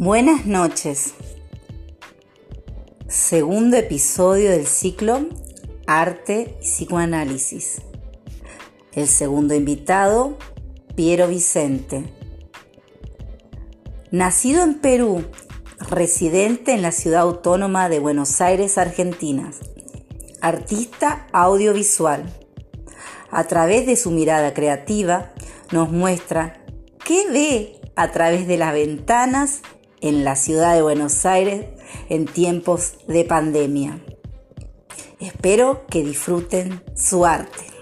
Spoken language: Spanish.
Buenas noches. Segundo episodio del ciclo Arte y Psicoanálisis. El segundo invitado, Piero Vicente. Nacido en Perú, residente en la ciudad autónoma de Buenos Aires, Argentina. Artista audiovisual. A través de su mirada creativa, nos muestra qué ve a través de las ventanas en la ciudad de Buenos Aires en tiempos de pandemia. Espero que disfruten su arte.